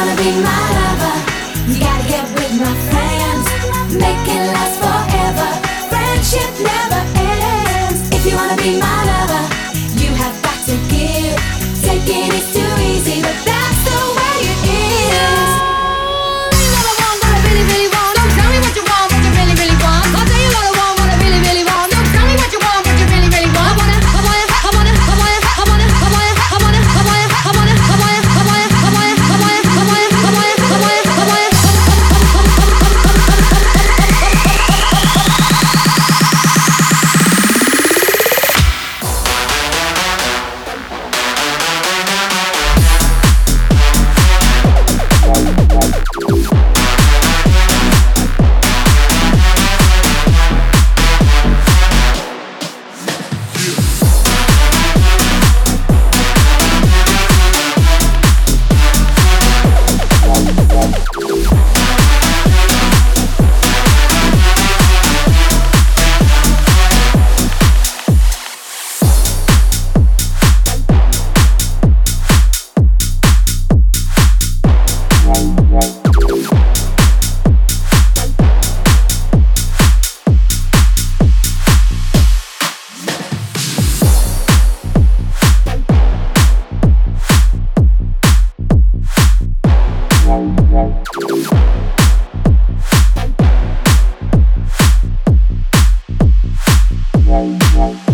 wanna be my lover. You gotta get with my friends, make it. last. Bye.